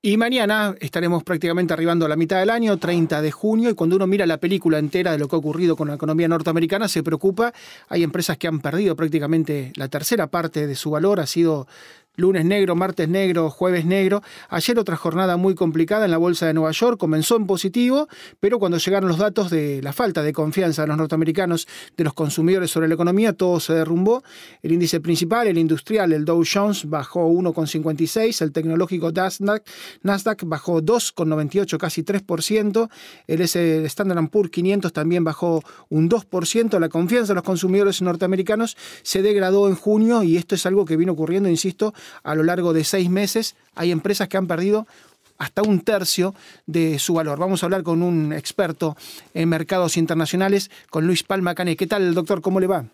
Y mañana estaremos prácticamente arribando a la mitad del año, 30 de junio, y cuando uno mira la película entera de lo que ha ocurrido con la economía norteamericana, se preocupa. Hay empresas que han perdido prácticamente la tercera parte de su valor, ha sido lunes negro, martes negro, jueves negro. Ayer otra jornada muy complicada en la Bolsa de Nueva York, comenzó en positivo, pero cuando llegaron los datos de la falta de confianza de los norteamericanos, de los consumidores sobre la economía, todo se derrumbó. El índice principal, el industrial, el Dow Jones, bajó 1,56, el tecnológico Nasdaq, Nasdaq bajó 2,98, casi 3%, el Standard Poor's 500 también bajó un 2%, la confianza de los consumidores norteamericanos se degradó en junio y esto es algo que vino ocurriendo, insisto, a lo largo de seis meses. Hay empresas que han perdido hasta un tercio de su valor. Vamos a hablar con un experto en mercados internacionales, con Luis Palma Cane. ¿Qué tal, doctor? ¿Cómo le va?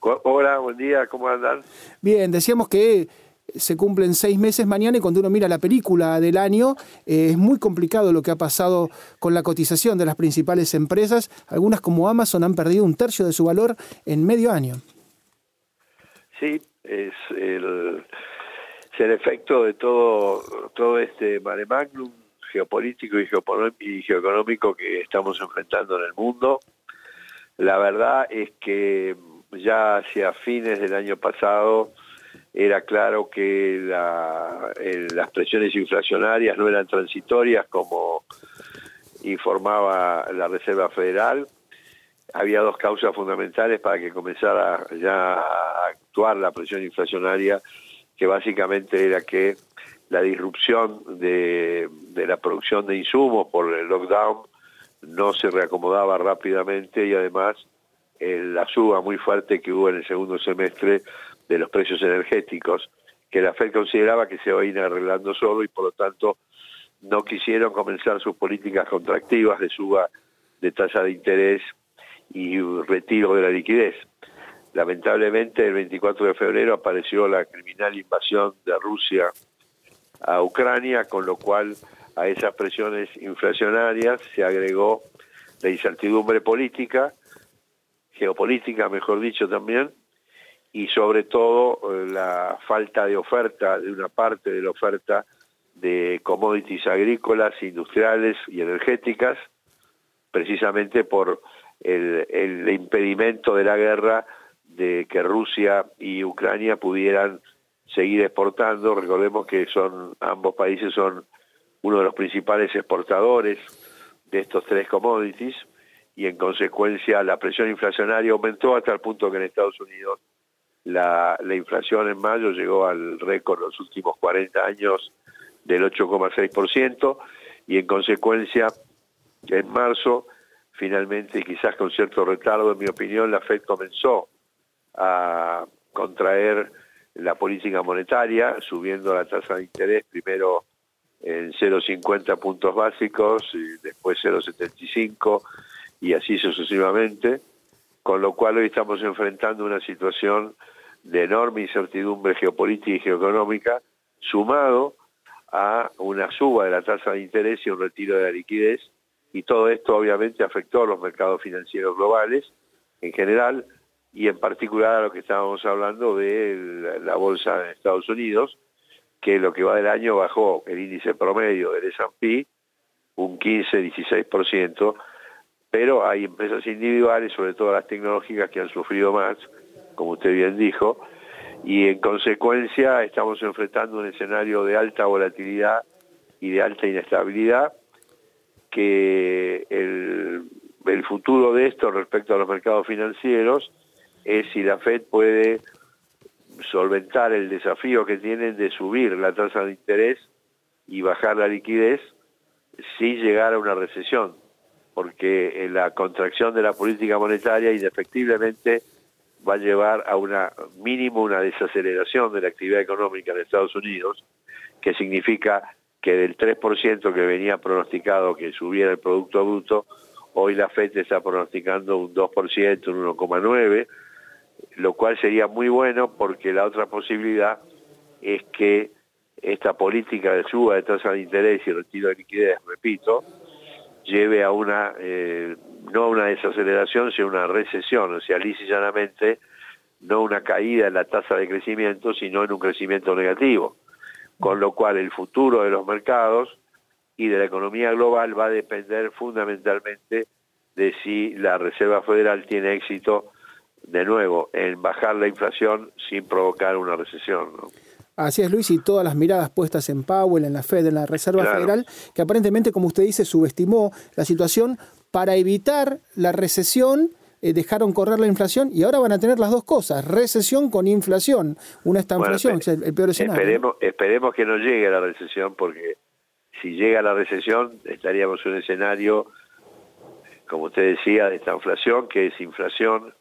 Hola, buen día, ¿cómo andan? Bien, decíamos que se cumplen seis meses mañana y cuando uno mira la película del año eh, es muy complicado lo que ha pasado con la cotización de las principales empresas. Algunas como Amazon han perdido un tercio de su valor en medio año. Sí, es el, el efecto de todo, todo este mare magnum geopolítico y, y geoeconómico que estamos enfrentando en el mundo. La verdad es que ya hacia fines del año pasado era claro que las presiones inflacionarias no eran transitorias como informaba la Reserva Federal. Había dos causas fundamentales para que comenzara ya a actuar la presión inflacionaria, que básicamente era que la disrupción de, la producción de insumos por el lockdown no se reacomodaba rápidamente y además la suba muy fuerte que hubo en el segundo semestre de los precios energéticos, que la Fed consideraba que se iba a ir arreglando solo y por lo tanto no quisieron comenzar sus políticas contractivas de suba de tasa de interés y retiro de la liquidez. Lamentablemente, el 24 de febrero apareció la criminal invasión de Rusia a Ucrania, con lo cual a esas presiones inflacionarias se agregó la incertidumbre política, geopolítica, mejor dicho también, y sobre todo eh, la falta de oferta, de una parte de la oferta de commodities agrícolas, industriales y energéticas, precisamente por el, el impedimento de la guerra de que Rusia y Ucrania pudieran seguir exportando. Recordemos que son ambos países son uno de los principales exportadores de estos tres commodities y en consecuencia la presión inflacionaria aumentó hasta el punto que en Estados Unidos la, la inflación en mayo llegó al récord los últimos 40 años del 8,6% y en consecuencia en marzo finalmente quizás con cierto retardo en mi opinión la Fed comenzó a contraer la política monetaria, subiendo la tasa de interés primero en 0,50 puntos básicos, y después 0,75 y así sucesivamente, con lo cual hoy estamos enfrentando una situación de enorme incertidumbre geopolítica y geoeconómica, sumado a una suba de la tasa de interés y un retiro de la liquidez, y todo esto obviamente afectó a los mercados financieros globales en general, y en particular a lo que estábamos hablando de la, bolsa de Estados Unidos, que lo que va del año bajó el índice promedio del S&P un 15-16%, pero hay empresas individuales, sobre todo las tecnológicas, que han sufrido más, como usted bien dijo, y en consecuencia estamos enfrentando un escenario de alta volatilidad y de alta inestabilidad, que el futuro de esto respecto a los mercados financieros es si la Fed puede solventar el desafío que tienen de subir la tasa de interés y bajar la liquidez sin llegar a una recesión, porque la contracción de la política monetaria indefectiblemente va a llevar a una mínimo una desaceleración de la actividad económica en Estados Unidos, que significa que del 3% que venía pronosticado que subiera el Producto Bruto, hoy la FED está pronosticando un 2%, un 1,9%, lo cual sería muy bueno porque la otra posibilidad es que esta política de suba de tasa de interés y retiro de liquidez, repito, lleve a una, eh, no a una desaceleración, sino a una recesión, o sea, lisa y llanamente, no una caída en la tasa de crecimiento, sino en un crecimiento negativo. con lo cual el futuro de los mercados y de la economía global va a depender fundamentalmente de si la Reserva Federal tiene éxito de nuevo en bajar la inflación sin provocar una recesión. ¿no? Así es, Luis, y todas las miradas puestas en Powell, en la Fed, en la Reserva Federal, que aparentemente, como usted dice, subestimó la situación para evitar la recesión. Eh, dejaron correr la inflación y ahora van a tener las dos cosas, recesión con inflación. Una está inflación, es el, peor escenario. Esperemos, esperemos que no llegue la recesión, porque si llega la recesión estaríamos en un escenario, como usted decía, de esta inflación, que es inflación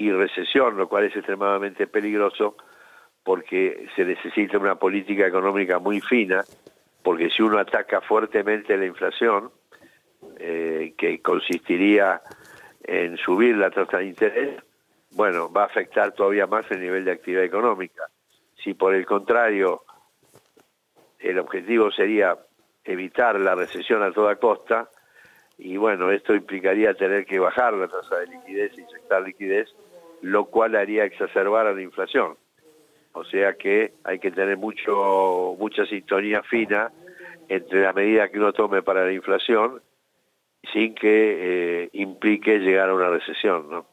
y recesión, lo cual es extremadamente peligroso porque se necesita una política económica muy fina, porque si uno ataca fuertemente la inflación, eh, que consistiría en subir la tasa de interés, bueno, va a afectar todavía más el nivel de actividad económica. Si por el contrario el objetivo sería evitar la recesión a toda costa, y bueno, esto implicaría tener que bajar la tasa de liquidez, inyectar liquidez, lo cual haría exacerbar a la inflación. O sea que hay que tener mucho mucha sintonía fina entre la medida que uno tome para la inflación sin que eh, implique llegar a una recesión, ¿no?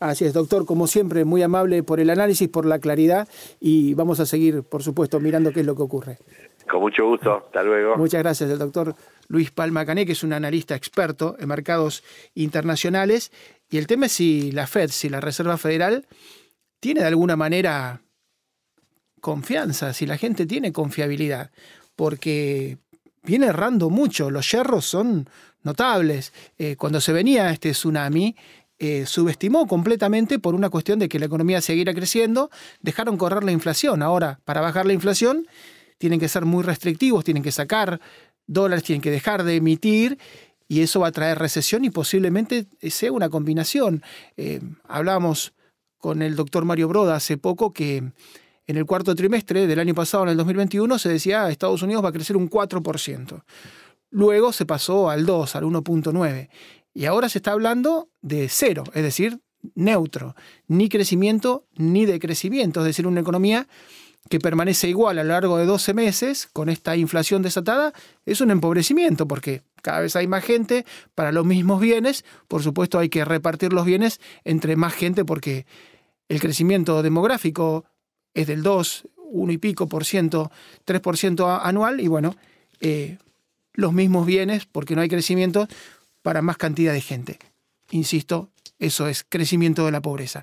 Así es, doctor, como siempre, muy amable por el análisis, por la claridad y vamos a seguir, por supuesto, mirando qué es lo que ocurre. Con mucho gusto, hasta luego. Muchas gracias, el doctor Luis Palma Cané, que es un analista experto en mercados internacionales. Y el tema es si la Fed, si la Reserva Federal, tiene de alguna manera confianza, si la gente tiene confiabilidad, porque viene errando mucho, los yerros son notables. Eh, cuando se venía este tsunami, eh, subestimó completamente por una cuestión de que la economía seguirá creciendo, dejaron correr la inflación. Ahora, para bajar la inflación, tienen que ser muy restrictivos, tienen que sacar dólares, tienen que dejar de emitir y eso va a traer recesión y posiblemente sea una combinación. Eh, hablábamos con el doctor Mario Broda hace poco que en el cuarto trimestre del año pasado, en el 2021, se decía que Estados Unidos va a crecer un 4%. Luego se pasó al 2, al 1.9. Y ahora se está hablando de cero, es decir, neutro. Ni crecimiento ni decrecimiento. Es decir, una economía que permanece igual a lo largo de 12 meses con esta inflación desatada, es un empobrecimiento porque cada vez hay más gente para los mismos bienes. Por supuesto hay que repartir los bienes entre más gente porque el crecimiento demográfico es del 2, 1 y pico por ciento, 3 por ciento anual, y bueno, eh, los mismos bienes, porque no hay crecimiento, para más cantidad de gente. Insisto, eso es crecimiento de la pobreza.